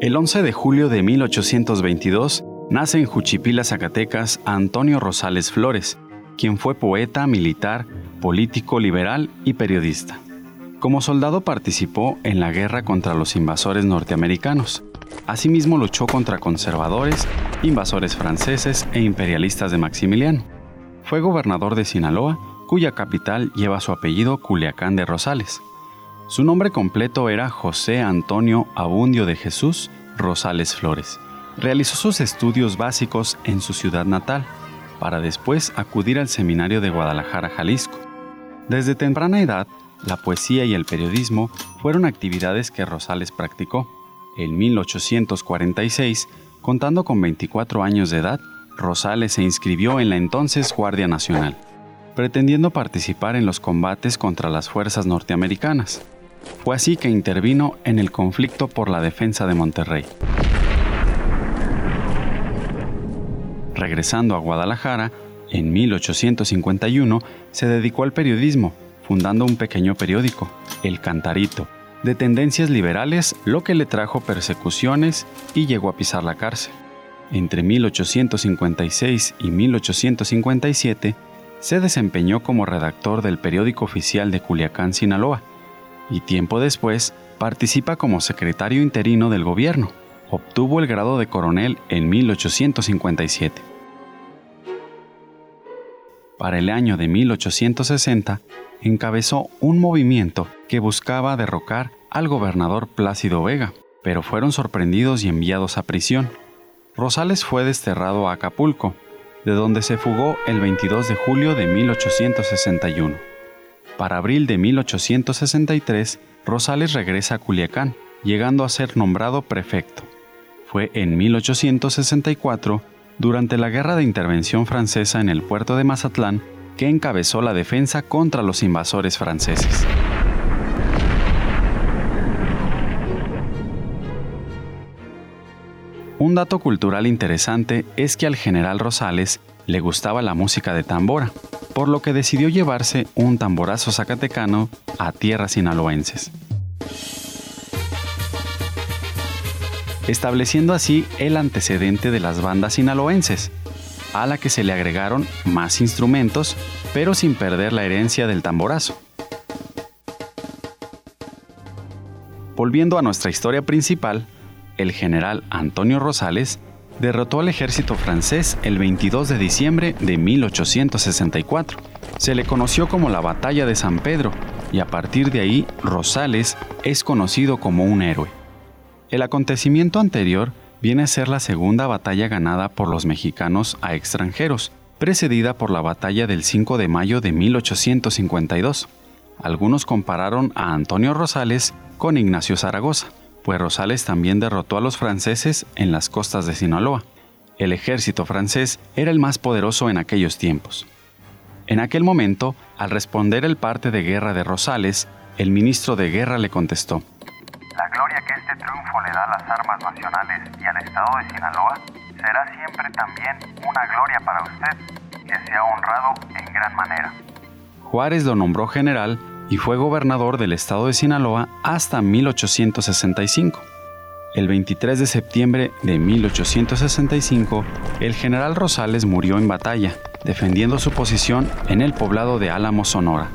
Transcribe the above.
El 11 de julio de 1822 nace en Juchipila, Zacatecas, Antonio Rosales Flores, quien fue poeta, militar, político liberal y periodista. Como soldado participó en la guerra contra los invasores norteamericanos. Asimismo luchó contra conservadores, invasores franceses e imperialistas de Maximiliano. Fue gobernador de Sinaloa, cuya capital lleva su apellido Culiacán de Rosales. Su nombre completo era José Antonio Abundio de Jesús Rosales Flores. Realizó sus estudios básicos en su ciudad natal, para después acudir al seminario de Guadalajara, Jalisco. Desde temprana edad, la poesía y el periodismo fueron actividades que Rosales practicó. En 1846, contando con 24 años de edad, Rosales se inscribió en la entonces Guardia Nacional, pretendiendo participar en los combates contra las fuerzas norteamericanas. Fue así que intervino en el conflicto por la defensa de Monterrey. Regresando a Guadalajara, en 1851 se dedicó al periodismo, fundando un pequeño periódico, El Cantarito, de tendencias liberales, lo que le trajo persecuciones y llegó a pisar la cárcel. Entre 1856 y 1857 se desempeñó como redactor del periódico oficial de Culiacán, Sinaloa, y tiempo después participa como secretario interino del gobierno. Obtuvo el grado de coronel en 1857. Para el año de 1860, encabezó un movimiento que buscaba derrocar al gobernador Plácido Vega, pero fueron sorprendidos y enviados a prisión. Rosales fue desterrado a Acapulco, de donde se fugó el 22 de julio de 1861. Para abril de 1863, Rosales regresa a Culiacán, llegando a ser nombrado prefecto. Fue en 1864, durante la Guerra de Intervención Francesa en el puerto de Mazatlán, que encabezó la defensa contra los invasores franceses. Un dato cultural interesante es que al general Rosales le gustaba la música de tambora, por lo que decidió llevarse un tamborazo zacatecano a tierras sinaloenses. estableciendo así el antecedente de las bandas sinaloenses, a la que se le agregaron más instrumentos, pero sin perder la herencia del tamborazo. Volviendo a nuestra historia principal, el general Antonio Rosales derrotó al ejército francés el 22 de diciembre de 1864. Se le conoció como la Batalla de San Pedro y a partir de ahí Rosales es conocido como un héroe. El acontecimiento anterior viene a ser la segunda batalla ganada por los mexicanos a extranjeros, precedida por la batalla del 5 de mayo de 1852. Algunos compararon a Antonio Rosales con Ignacio Zaragoza pues Rosales también derrotó a los franceses en las costas de Sinaloa. El ejército francés era el más poderoso en aquellos tiempos. En aquel momento, al responder el parte de guerra de Rosales, el ministro de guerra le contestó, La gloria que este triunfo le da a las armas nacionales y al estado de Sinaloa será siempre también una gloria para usted, que sea honrado en gran manera. Juárez lo nombró general y fue gobernador del estado de Sinaloa hasta 1865. El 23 de septiembre de 1865, el general Rosales murió en batalla, defendiendo su posición en el poblado de Álamo, Sonora.